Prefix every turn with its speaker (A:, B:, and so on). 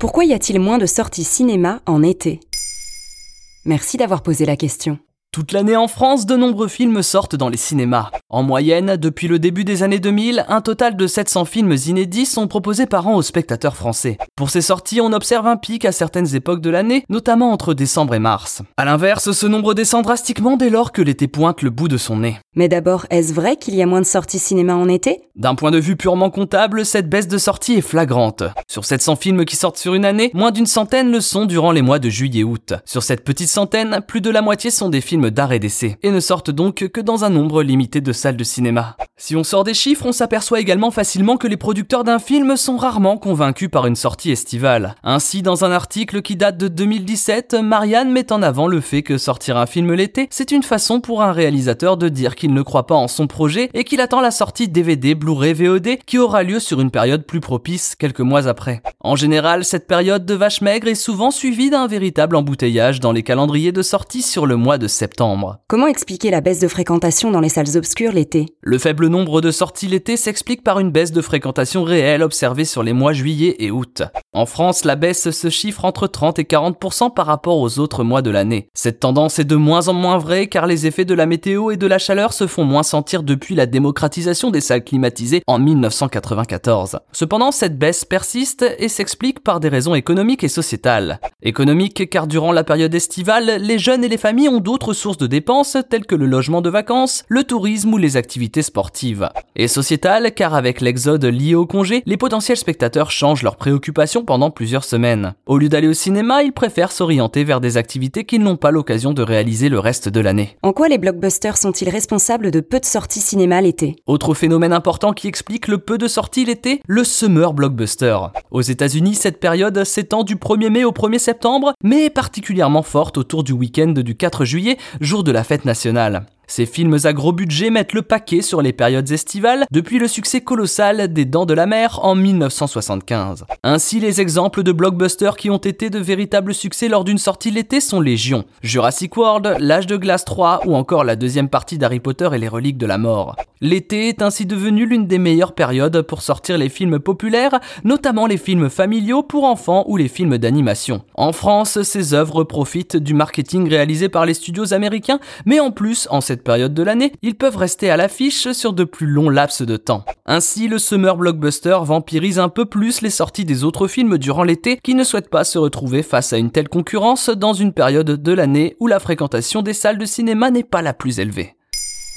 A: Pourquoi y a-t-il moins de sorties cinéma en été? Merci d'avoir posé la question.
B: Toute l'année en France, de nombreux films sortent dans les cinémas. En moyenne, depuis le début des années 2000, un total de 700 films inédits sont proposés par an aux spectateurs français. Pour ces sorties, on observe un pic à certaines époques de l'année, notamment entre décembre et mars. A l'inverse, ce nombre descend drastiquement dès lors que l'été pointe le bout de son nez.
A: Mais d'abord, est-ce vrai qu'il y a moins de sorties cinéma en été?
B: D'un point de vue purement comptable, cette baisse de sortie est flagrante. Sur 700 films qui sortent sur une année, moins d'une centaine le sont durant les mois de juillet-août. Sur cette petite centaine, plus de la moitié sont des films d'art et d'essai, et ne sortent donc que dans un nombre limité de salles de cinéma. Si on sort des chiffres, on s'aperçoit également facilement que les producteurs d'un film sont rarement convaincus par une sortie estivale. Ainsi, dans un article qui date de 2017, Marianne met en avant le fait que sortir un film l'été, c'est une façon pour un réalisateur de dire qu'il ne croit pas en son projet et qu'il attend la sortie DVD, Blu-ray, VOD qui aura lieu sur une période plus propice quelques mois après. En général, cette période de vache maigre est souvent suivie d'un véritable embouteillage dans les calendriers de sortie sur le mois de septembre.
A: Comment expliquer la baisse de fréquentation dans les salles obscures l'été?
B: Le faible nombre de sorties l'été s'explique par une baisse de fréquentation réelle observée sur les mois juillet et août. En France, la baisse se chiffre entre 30 et 40% par rapport aux autres mois de l'année. Cette tendance est de moins en moins vraie car les effets de la météo et de la chaleur se font moins sentir depuis la démocratisation des salles climatisées en 1994. Cependant, cette baisse persiste et s'explique par des raisons économiques et sociétales. Économique car durant la période estivale, les jeunes et les familles ont d'autres sources de dépenses telles que le logement de vacances, le tourisme ou les activités sportives. Et sociétale car avec l'exode lié au congé, les potentiels spectateurs changent leurs préoccupations pendant plusieurs semaines. Au lieu d'aller au cinéma, ils préfèrent s'orienter vers des activités qu'ils n'ont pas l'occasion de réaliser le reste de l'année.
A: En quoi les blockbusters sont-ils responsables de peu de sorties cinéma l'été?
B: Autre phénomène important qui explique le peu de sorties l'été, le summer blockbuster. Aux États-Unis, cette période s'étend du 1er mai au 1er septembre, mais est particulièrement forte autour du week-end du 4 juillet, jour de la fête nationale. Ces films à gros budget mettent le paquet sur les périodes estivales depuis le succès colossal des Dents de la Mer en 1975. Ainsi, les exemples de blockbusters qui ont été de véritables succès lors d'une sortie l'été sont légion. Jurassic World, L'âge de glace 3 ou encore la deuxième partie d'Harry Potter et les reliques de la mort. L'été est ainsi devenu l'une des meilleures périodes pour sortir les films populaires, notamment les films familiaux pour enfants ou les films d'animation. En France, ces œuvres profitent du marketing réalisé par les studios américains, mais en plus, en cette période de l'année, ils peuvent rester à l'affiche sur de plus longs laps de temps. Ainsi, le summer blockbuster vampirise un peu plus les sorties des autres films durant l'été qui ne souhaitent pas se retrouver face à une telle concurrence dans une période de l'année où la fréquentation des salles de cinéma n'est pas la plus élevée.